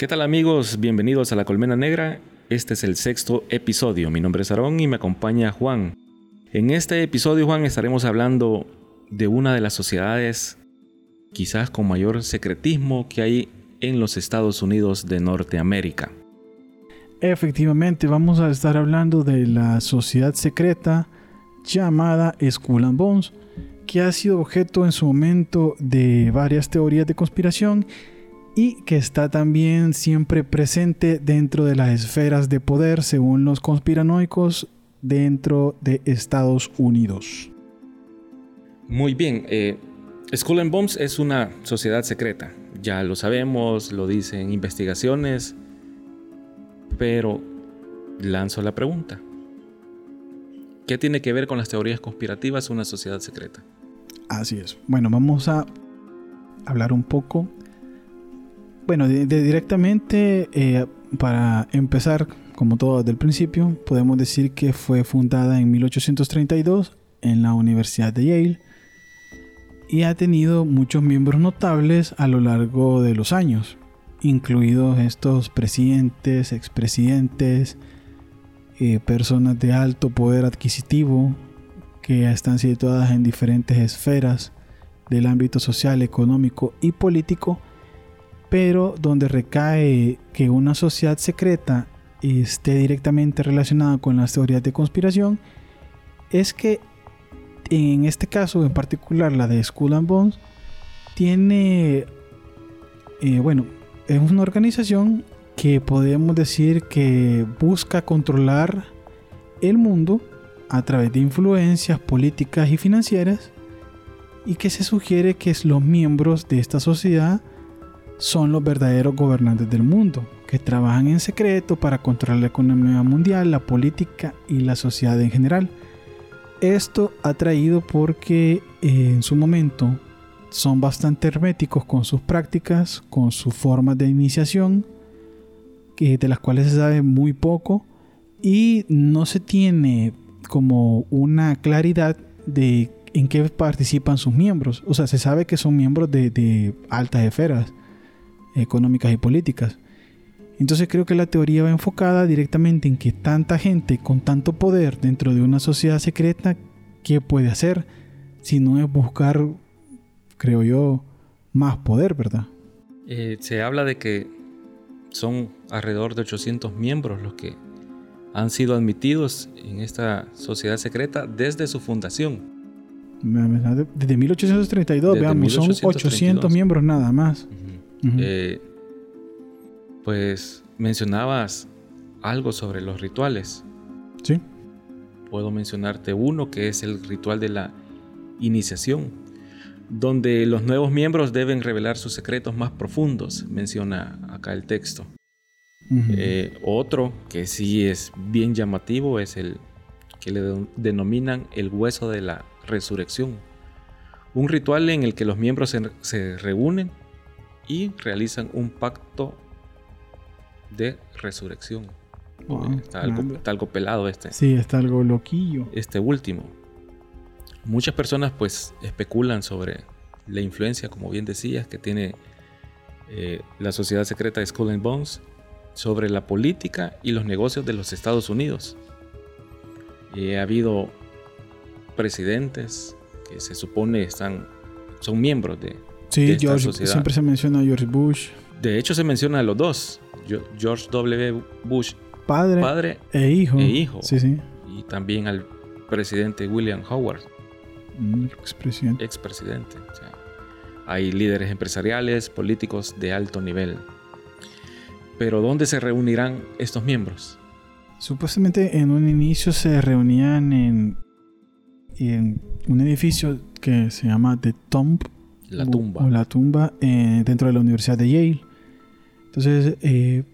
¿Qué tal amigos? Bienvenidos a La Colmena Negra. Este es el sexto episodio. Mi nombre es Aarón y me acompaña Juan. En este episodio, Juan, estaremos hablando de una de las sociedades quizás con mayor secretismo que hay en los Estados Unidos de Norteamérica. Efectivamente, vamos a estar hablando de la sociedad secreta llamada Skull and Bones, que ha sido objeto en su momento de varias teorías de conspiración y que está también siempre presente dentro de las esferas de poder según los conspiranoicos dentro de Estados Unidos. Muy bien, eh, Skull and Bones es una sociedad secreta, ya lo sabemos, lo dicen investigaciones, pero lanzo la pregunta. ¿Qué tiene que ver con las teorías conspirativas una sociedad secreta? Así es. Bueno, vamos a hablar un poco bueno, directamente eh, para empezar, como todo desde el principio, podemos decir que fue fundada en 1832 en la Universidad de Yale y ha tenido muchos miembros notables a lo largo de los años, incluidos estos presidentes, expresidentes, eh, personas de alto poder adquisitivo que están situadas en diferentes esferas del ámbito social, económico y político pero donde recae que una sociedad secreta esté directamente relacionada con las teorías de conspiración es que en este caso en particular la de Skull and Bones tiene eh, bueno es una organización que podemos decir que busca controlar el mundo a través de influencias políticas y financieras y que se sugiere que los miembros de esta sociedad son los verdaderos gobernantes del mundo, que trabajan en secreto para controlar la economía mundial, la política y la sociedad en general. Esto ha traído porque eh, en su momento son bastante herméticos con sus prácticas, con sus formas de iniciación, de las cuales se sabe muy poco y no se tiene como una claridad de en qué participan sus miembros. O sea, se sabe que son miembros de altas esferas, económicas y políticas. Entonces creo que la teoría va enfocada directamente en que tanta gente con tanto poder dentro de una sociedad secreta, ¿qué puede hacer? Si no es buscar, creo yo, más poder, ¿verdad? Eh, se habla de que son alrededor de 800 miembros los que han sido admitidos en esta sociedad secreta desde su fundación. Desde 1832, veamos, son 800 miembros nada más. Eh, pues mencionabas algo sobre los rituales. Sí. Puedo mencionarte uno que es el ritual de la iniciación, donde los nuevos miembros deben revelar sus secretos más profundos, menciona acá el texto. Eh, otro que sí es bien llamativo es el que le denominan el hueso de la resurrección. Un ritual en el que los miembros se reúnen y realizan un pacto de resurrección. está, algo, pelado este. Sí, está algo loquillo. Este último. Muchas personas pues especulan sobre la influencia, como bien decías, que tiene eh, la sociedad secreta de Skull and Bones sobre la política y los negocios de los Estados Unidos. Y ha habido presidentes que se supone están, son miembros de, Sí, George, siempre se menciona a George Bush. De hecho, se menciona a los dos. George W. Bush, padre, padre e hijo. E hijo. Sí, sí. Y también al presidente William Howard. Mm, expresidente. Expresidente. O sea, hay líderes empresariales, políticos de alto nivel. Pero ¿dónde se reunirán estos miembros? Supuestamente en un inicio se reunían en, en un edificio que se llama The Tomb la tumba. la tumba eh, dentro de la Universidad de Yale. Entonces, eh,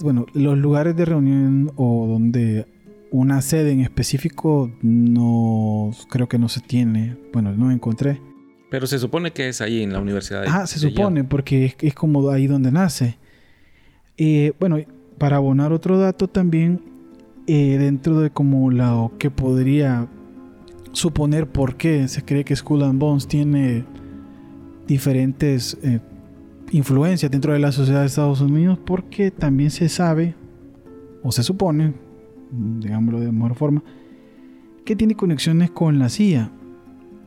bueno, los lugares de reunión o donde una sede en específico no creo que no se tiene. Bueno, no encontré. Pero se supone que es ahí en la Universidad de Ah, se supone, porque es, como ahí donde nace. Eh, bueno, para abonar otro dato también, dentro de como lo que podría suponer por qué se cree que Skull and Bones tiene diferentes eh, influencia dentro de la sociedad de Estados Unidos porque también se sabe, o se supone, digámoslo de mejor forma, que tiene conexiones con la CIA,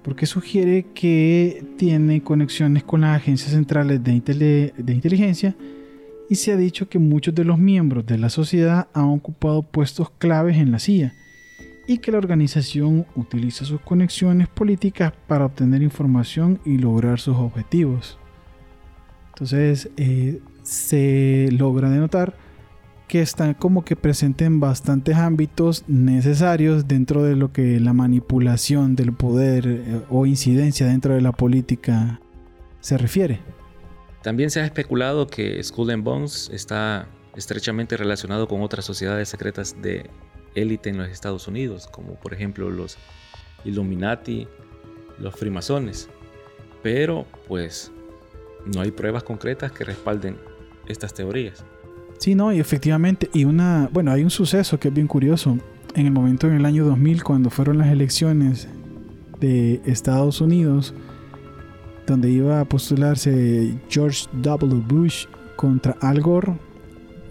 porque sugiere que tiene conexiones con las agencias centrales de, de inteligencia y se ha dicho que muchos de los miembros de la sociedad han ocupado puestos claves en la CIA y que la organización utiliza sus conexiones políticas para obtener información y lograr sus objetivos. Entonces eh, se logra denotar que están como que presentes en bastantes ámbitos necesarios dentro de lo que la manipulación del poder eh, o incidencia dentro de la política se refiere. También se ha especulado que Skull and Bones está estrechamente relacionado con otras sociedades secretas de élite en los Estados Unidos, como por ejemplo los Illuminati, los Freemasones. Pero pues no hay pruebas concretas que respalden estas teorías. Sí, no, y efectivamente, y una, bueno, hay un suceso que es bien curioso. En el momento en el año 2000, cuando fueron las elecciones de Estados Unidos, donde iba a postularse George W. Bush contra Al Gore,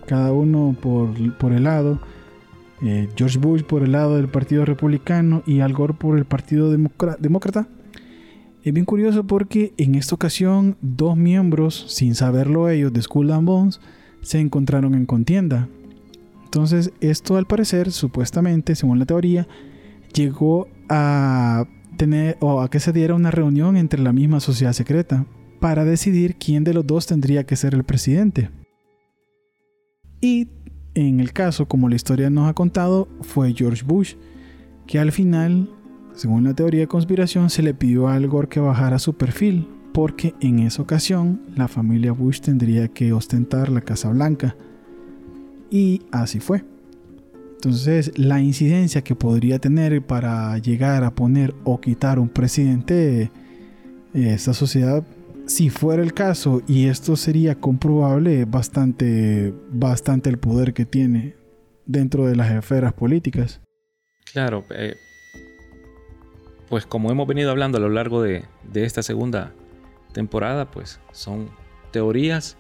cada uno por, por el lado, eh, George Bush por el lado del Partido Republicano y Al Gore por el Partido Demócrata. Es bien curioso porque en esta ocasión dos miembros, sin saberlo ellos, de Skull and Bones, se encontraron en contienda. Entonces esto al parecer, supuestamente, según la teoría, llegó a tener o a que se diera una reunión entre la misma sociedad secreta para decidir quién de los dos tendría que ser el presidente. Y en el caso, como la historia nos ha contado, fue George Bush, que al final según la teoría de conspiración, se le pidió a Al Gore que bajara su perfil, porque en esa ocasión la familia Bush tendría que ostentar la Casa Blanca. Y así fue. Entonces, la incidencia que podría tener para llegar a poner o quitar un presidente de esta sociedad, si fuera el caso y esto sería comprobable, bastante, bastante el poder que tiene dentro de las esferas políticas. Claro, eh, pues como hemos venido hablando a lo largo de, esta segunda temporada, pues son teorías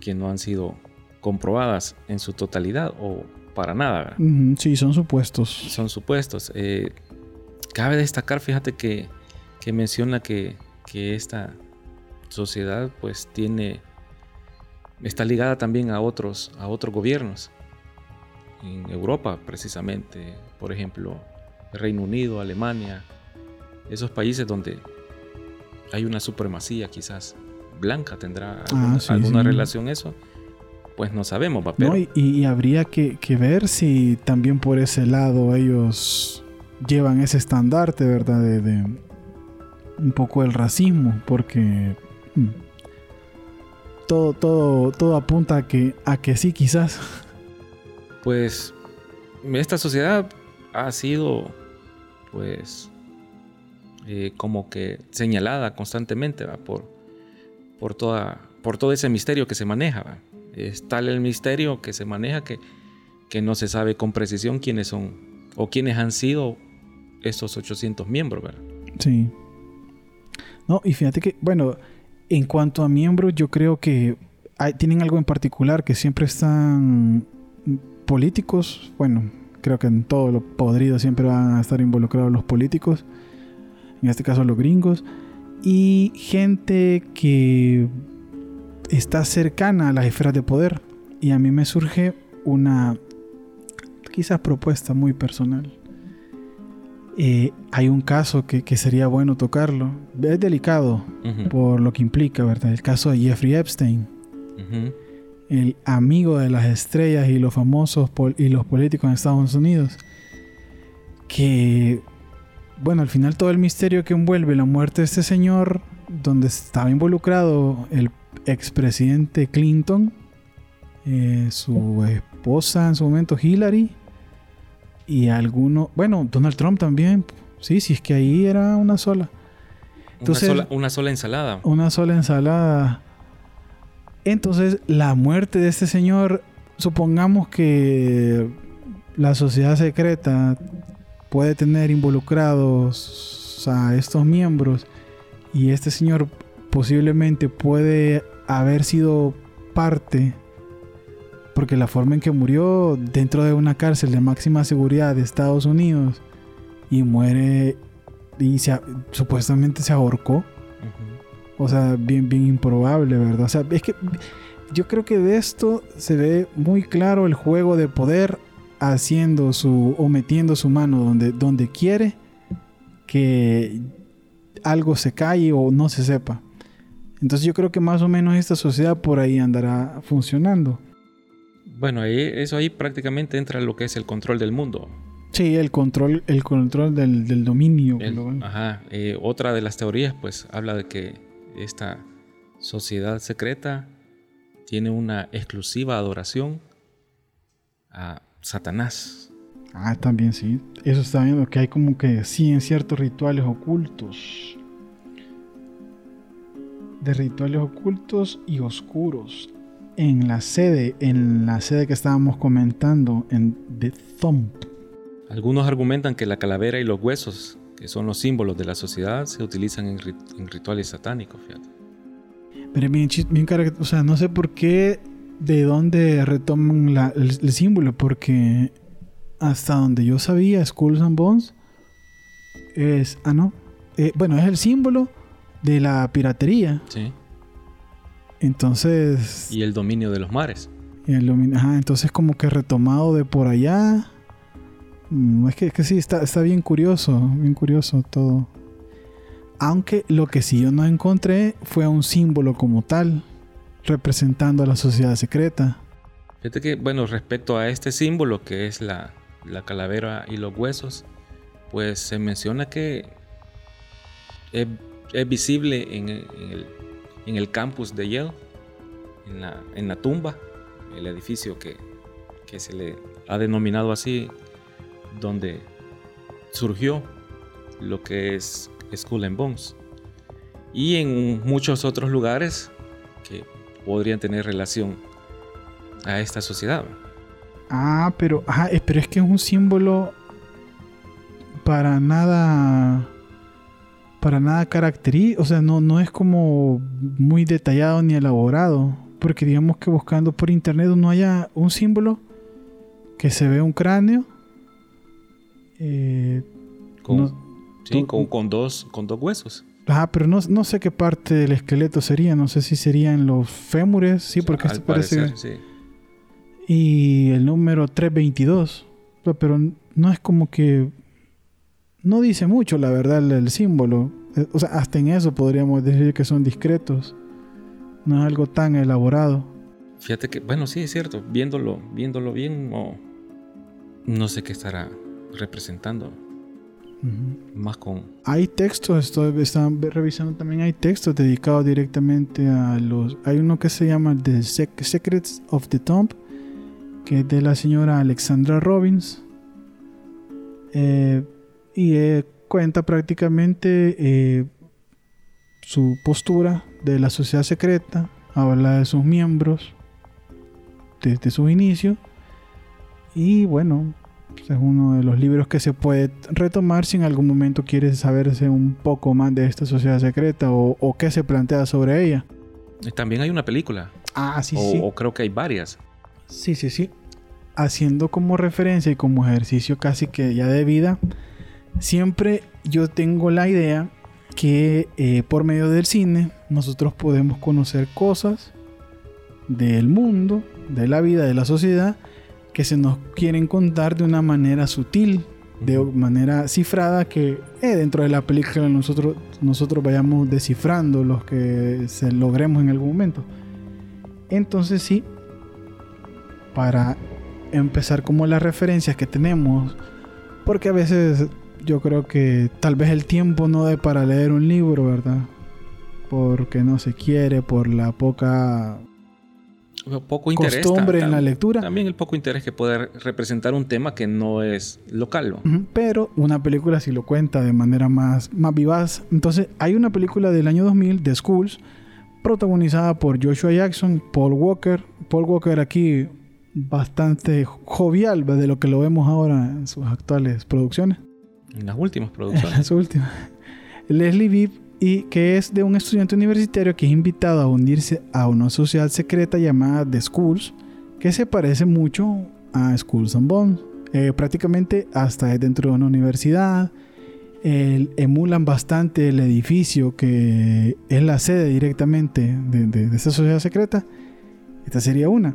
que no han sido comprobadas en su totalidad o para nada. sí, son supuestos. Son supuestos. Eh, cabe destacar, fíjate que, menciona que, esta sociedad pues tiene está ligada también a otros a otros gobiernos en Europa precisamente por ejemplo Reino Unido, Alemania, esos países donde hay una supremacía quizás blanca, tendrá ah, alguna, relación eso, pues no sabemos. Pero... y, habría que, ver si también por ese lado ellos llevan ese estandarte, ¿verdad? De, un poco el racismo, porque mm, todo, todo, todo apunta a que, a que sí, quizás. Pues esta sociedad ha sido pues eh, como que señalada constantemente por, por, toda, por todo ese misterio que se maneja. Es tal el misterio que se maneja que, que no se sabe con precisión quiénes son o quiénes han sido estos 800 miembros. ¿verdad? Sí. No, y fíjate que, bueno, en cuanto a miembros, yo creo que tienen algo en particular que siempre están políticos, bueno, creo que en todo lo podrido siempre van a estar involucrados los políticos, en este caso los gringos, y gente que está cercana a las esferas de poder. Y a mí me surge una quizás propuesta muy personal. Eh, hay un caso que, sería bueno tocarlo. Es delicado por lo que implica, ¿verdad? El caso de Jeffrey Epstein el amigo de las estrellas y los famosos y los políticos en Estados Unidos, que, bueno, al final todo el misterio que envuelve la muerte de este señor, donde estaba involucrado el expresidente Clinton, eh, su esposa en su momento Hillary, y alguno, bueno, Donald Trump también, sí, sí, es que ahí era una sola. Entonces, una, sola, una sola ensalada. Una sola ensalada. Entonces, la muerte de este señor, supongamos que la sociedad secreta puede tener involucrados a estos miembros y este señor posiblemente puede haber sido parte, porque la forma en que murió dentro de una cárcel de máxima seguridad de Estados Unidos y muere y supuestamente se ahorcó. O sea, bien, bien improbable, ¿verdad? O sea, es que yo creo que de esto se ve muy claro el juego de poder haciendo su o metiendo su mano donde, donde quiere que algo se calle o no se sepa. Entonces yo creo que más o menos esta sociedad por ahí andará funcionando. Bueno, ahí, eso ahí prácticamente entra lo que es el control del mundo. Sí, el control, el control del, dominio Ajá. Eh, otra de las teorías, pues, habla de que esta sociedad secreta tiene una exclusiva adoración a Satanás. Ah, también sí. Eso está viendo que hay como que sí en ciertos rituales ocultos. De rituales ocultos y oscuros. En la sede, en la sede que estábamos comentando, en The Thump algunos argumentan que la calavera y los huesos, que son los símbolos de la sociedad, se utilizan en, rituales satánicos, fíjate. Pero bien, bien o sea, no sé por qué, de dónde retoman el, símbolo, porque hasta donde yo sabía, Skulls and Bones es, ah, no, eh, bueno, es el símbolo de la piratería. Sí. Entonces... Y el dominio de los mares. Y el dominio, ajá, entonces como que retomado de por allá Mm, es que, que sí, está, está bien curioso, bien curioso todo. Aunque lo que sí yo no encontré fue un símbolo como tal, representando a la sociedad secreta. Fíjate que, bueno, respecto a este símbolo que es la, calavera y los huesos, pues se menciona que es, visible en el, campus de Yale, en la, en la tumba, el edificio que, que se le ha denominado así donde surgió lo que es Skull and Bones. Y en muchos otros lugares que podrían tener relación a esta sociedad. Ah, pero, pero es que es un símbolo para nada para nada característico, o sea, no, no es como muy detallado ni elaborado, porque digamos que buscando por internet no haya un símbolo que se ve un cráneo eh, con, sí, con, dos, con dos huesos. Ajá, pero no, no, sé qué parte del esqueleto sería. No sé si serían los fémures. Sí, porque esto parece. sí. Y el número 322. Pero no es como que. No dice mucho, la verdad, el, símbolo. Eh, o sea, hasta en eso podríamos decir que son discretos. No es algo tan elaborado. Fíjate que, bueno, sí, es cierto. Viéndolo, viéndolo bien, no, no sé qué estará representando. Más con... Hay textos, estoy revisando también, hay textos dedicados directamente a los... Hay uno que se llama The Secrets of the Tomb, que es de la señora Alexandra Robbins. Eh, y eh, cuenta prácticamente eh, su postura de la sociedad secreta, habla de sus miembros desde su inicio y bueno, es uno de los libros que se puede retomar si en algún momento quieres saberse un poco más de esta sociedad secreta o, qué se plantea sobre ella. También hay una película. Ah, sí, o, sí. O creo que hay varias. Sí, sí, sí. Haciendo como referencia y como ejercicio casi que ya de vida, siempre yo tengo la idea que eh, por medio del cine nosotros podemos conocer cosas del mundo, de la vida, de la sociedad, que se nos quieren contar de una manera sutil, de manera cifrada, que eh, dentro de la película nosotros, nosotros vayamos descifrando los que se logremos en algún momento. Entonces sí, para empezar como las referencias que tenemos, porque a veces yo creo que tal vez el tiempo no dé para leer un libro, ¿verdad? Porque no se quiere, por la poca poco interés, costumbre en la lectura. También el poco interés que puede representar un tema que no es local. Pero una película sí lo cuenta de manera más, más vivaz. Entonces, hay una película del año 2000, The Schools, protagonizada por Joshua Jackson, Paul Walker. Paul Walker aquí bastante jovial de lo que lo vemos ahora en sus actuales producciones. En las últimas producciones. en las últimas. Leslie Bibb y que es de un estudiante universitario que es invitado a unirse a una sociedad secreta llamada The Schools, que se parece mucho a Schools and Bones. Eh, prácticamente hasta dentro de una universidad. emulan bastante el edificio que es la sede directamente de, de, esa sociedad secreta. Esta sería una.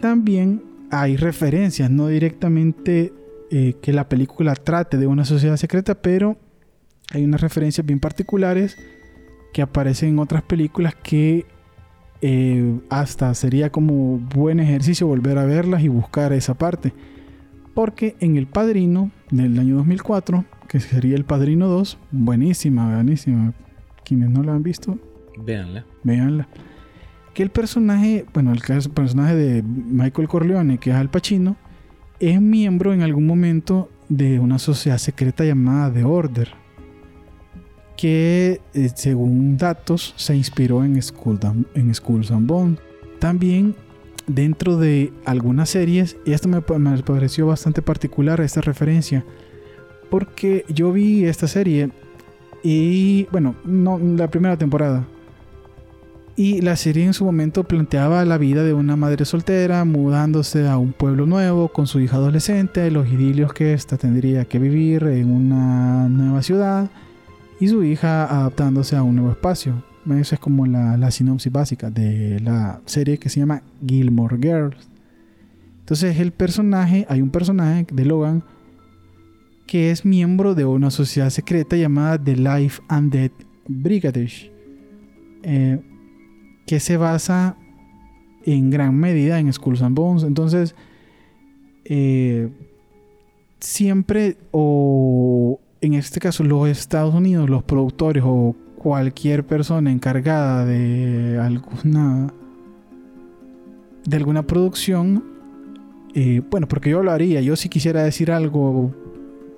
También hay referencias, no directamente eh, que la película trate de una sociedad secreta, pero hay unas referencias bien particulares que aparecen en otras películas que eh, hasta sería como buen ejercicio volver a verlas y buscar esa parte. Porque en El Padrino del año 2004, que sería El Padrino 2, buenísima, buenísima. Quienes no la han visto, véanla. Véanla. Que el personaje, bueno, el personaje de Michael Corleone, que es Al Pacino, es miembro en algún momento de una sociedad secreta llamada The Order que eh, según datos se inspiró en, School en and Bones. También dentro de algunas series, y esto me, pareció bastante particular esta referencia, porque yo vi esta serie y bueno, no la primera temporada. Y la serie en su momento planteaba la vida de una madre soltera mudándose a un pueblo nuevo con su hija adolescente, los idilios que ésta tendría que vivir en una nueva ciudad y su hija adaptándose a un nuevo espacio. Esa es como la, sinopsis básica de la serie que se llama Gilmore Girls. Entonces el personaje, hay un personaje de Logan que es miembro de una sociedad secreta llamada The Life and Death Brigadish, eh, que se basa en gran medida en Skulls and Bones. Entonces, eh, siempre o en este caso los Estados Unidos, los productores o cualquier persona encargada de alguna de alguna producción, eh, bueno, porque yo lo haría, yo si quisiera decir algo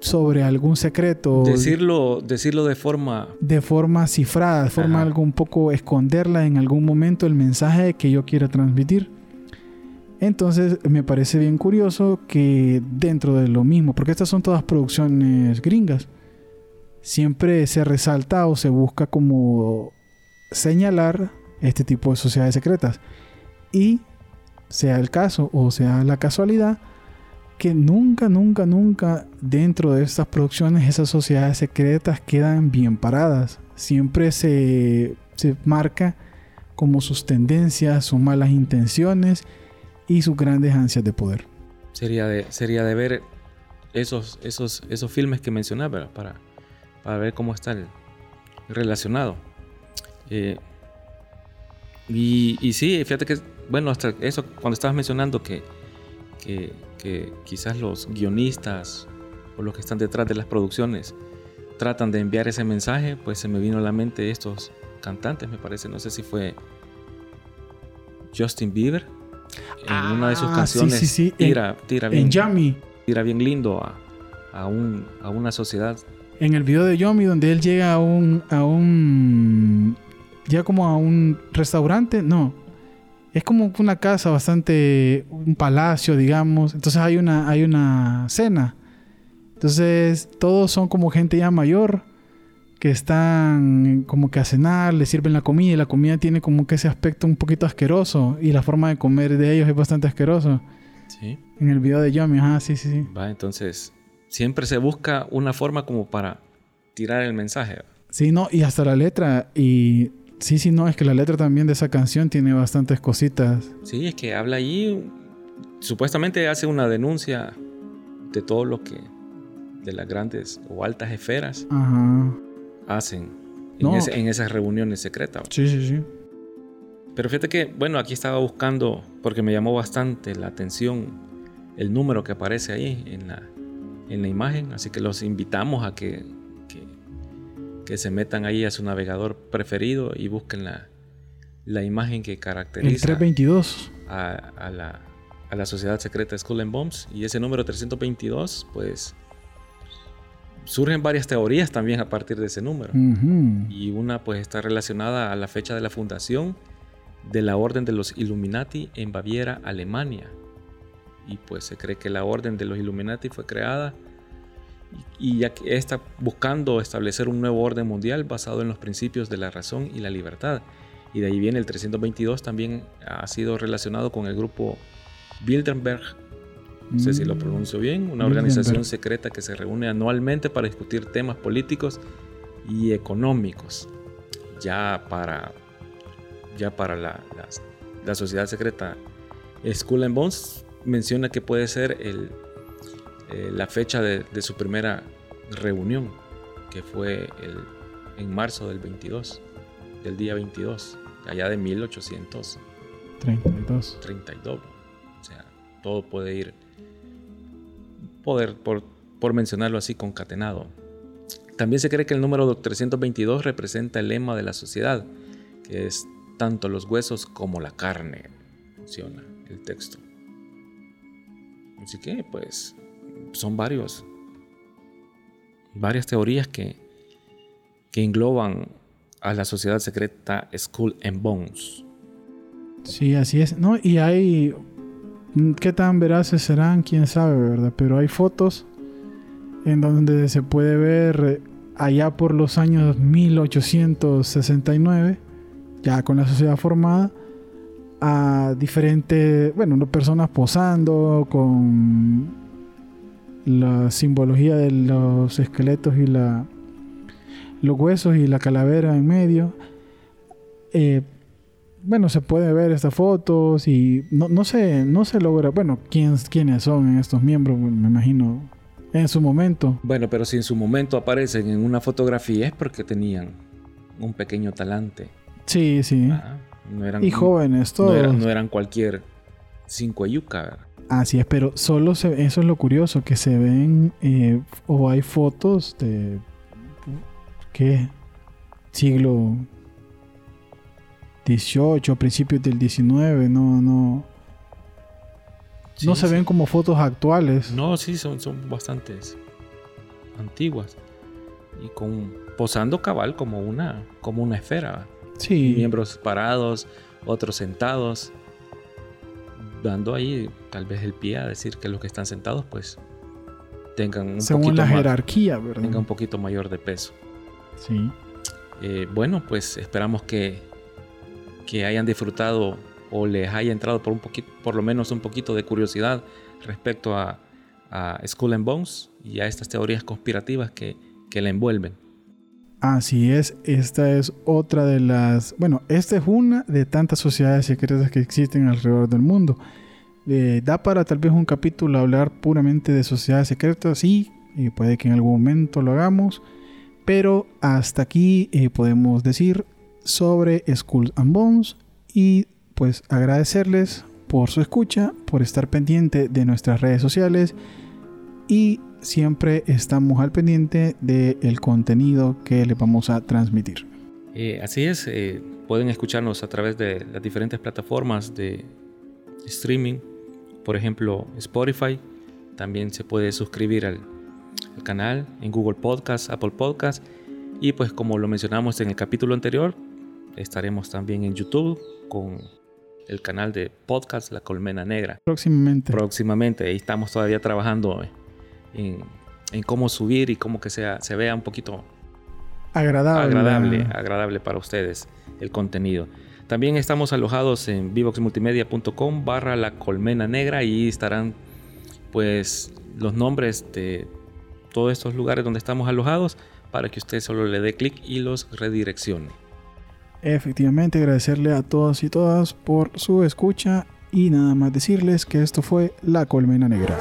sobre algún secreto. Decirlo, decirlo de forma... De forma cifrada, de forma algo un poco esconderla en algún momento el mensaje que yo quiera transmitir. Entonces me parece bien curioso que dentro de lo mismo, porque estas son todas producciones gringas, siempre se resalta o se busca como señalar este tipo de sociedades secretas. Y sea el caso o sea la casualidad, que nunca, nunca, nunca dentro de estas producciones esas sociedades secretas quedan bien paradas. Siempre se, se marca como sus tendencias, sus malas intenciones y sus grandes ansias de poder. Sería de, sería de ver esos, esos, esos filmes que mencionaba para para ver cómo está el relacionado. Eh, y, y, sí, fíjate que, bueno, hasta eso, cuando estabas mencionando que, que, quizás los guionistas o los que están detrás de las producciones tratan de enviar ese mensaje, pues se me vino a la mente estos cantantes, me parece, no sé si fue Justin Bieber, en una de sus ah, canciones sí, sí, sí. Tira, tira, bien, tira bien lindo a, a, un, a una sociedad en el video de Yomi donde él llega a un a un ya como a un restaurante, no. Es como una casa bastante un palacio, digamos. Entonces hay una hay una cena. Entonces todos son como gente ya mayor que están como que a cenar, le sirven la comida y la comida tiene como que ese aspecto un poquito asqueroso y la forma de comer de ellos es bastante asqueroso. Sí. En el video de Yomi, ajá, sí, sí, sí. Va, entonces siempre se busca una forma como para tirar el mensaje. Sí, no, y hasta la letra. Y sí, sí, no, es que la letra también de esa canción tiene bastantes cositas. Sí, es que habla ahí, supuestamente hace una denuncia de todo lo que de las grandes o altas esferas hacen en, esas reuniones secretas. Sí, sí, sí. Pero fíjate que, bueno, aquí estaba buscando, porque me llamó bastante la atención el número que aparece ahí en la, en la imagen, así que los invitamos a que, que, se metan ahí a su navegador preferido y busquen la, la imagen que caracteriza 322. A, a, la, a la sociedad secreta Skull and Bombs y ese número 322 pues surgen varias teorías también a partir de ese número. Y una pues está relacionada a la fecha de la fundación de la Orden de los Illuminati en Baviera, Alemania. Y pues se cree que la orden de los Illuminati fue creada y ya que está buscando establecer un nuevo orden mundial basado en los principios de la razón y la libertad. Y de ahí viene el 322, también ha sido relacionado con el grupo Bilderberg, no sé si lo mm. pronuncio bien, una organización secreta que se reúne anualmente para discutir temas políticos y económicos. Ya para, ya para la, la sociedad secreta Skull and Bones menciona que puede ser el, eh, la fecha de, su primera reunión, que fue el, en marzo del 22, del día 22, allá de 1832. 32. O sea, todo puede ir, poder, por, por mencionarlo así, concatenado. También se cree que el número 322 representa el lema de la sociedad, que es tanto los huesos como la carne, menciona el texto. Así que, pues, son varios, varias teorías que, que engloban a la sociedad secreta Skull and Bones. Sí, así es. No, y hay. ¿Qué tan veraces serán? Quién sabe, ¿verdad? Pero hay fotos en donde se puede ver allá por los años 1869, ya con la sociedad formada, a diferentes, bueno, personas posando con la simbología de los esqueletos y la los huesos y la calavera en medio. Eh, bueno, se puede ver estas fotos y no, no, se, no se logra, bueno, ¿quién, quiénes son estos miembros, me imagino, en su momento. Bueno, pero si en su momento aparecen en una fotografía es porque tenían un pequeño talante. Sí, sí y jóvenes todos. No eran, cualquier cinco yuca. Así es, pero solo se, eso es lo curioso, que se ven eh, o hay fotos de... ¿Qué? Siglo XVIII, principios del XIX, no, no... no se ven como fotos actuales. No, sí, son, son bastantes antiguas. Y con posando cabal como una, como una esfera. Miembros parados, otros sentados, dando ahí tal vez el pie a decir que los que están sentados pues tengan un Según la jerarquía, ¿verdad? Un poquito mayor de peso. Sí. Eh, bueno, pues esperamos que, que hayan disfrutado o les haya entrado por un poquito, por lo menos un poquito de curiosidad respecto a, a Skull and Bones y a estas teorías conspirativas que, que la envuelven. Así es, esta es otra de las, bueno, esta es una de tantas sociedades secretas que existen alrededor del mundo. Eh, da para tal vez un capítulo hablar puramente de sociedades secretas, sí, puede que en algún momento lo hagamos, pero hasta aquí eh, podemos decir sobre Skulls and Bones y pues agradecerles por su escucha, por estar pendiente de nuestras redes sociales y siempre estamos al pendiente del contenido que les vamos a transmitir. Eh, así es, eh, pueden escucharnos a través de las diferentes plataformas de streaming, por ejemplo Spotify, también se puede suscribir al, al canal en Google Podcast, Apple Podcast y pues como lo mencionamos en el capítulo anterior, estaremos también en YouTube con el canal de podcast La Colmena Negra. Próximamente. Próximamente, ahí estamos todavía trabajando en, cómo subir y cómo que sea, se vea un poquito agradable. agradable, agradable para ustedes el contenido. También estamos alojados en vivoxmultimedia.com barra la colmena negra y estarán pues los nombres de todos estos lugares donde estamos alojados para que usted solo le dé clic y los redireccione. Efectivamente, agradecerle a todos y todas por su escucha y nada más decirles que esto fue La Colmena Negra.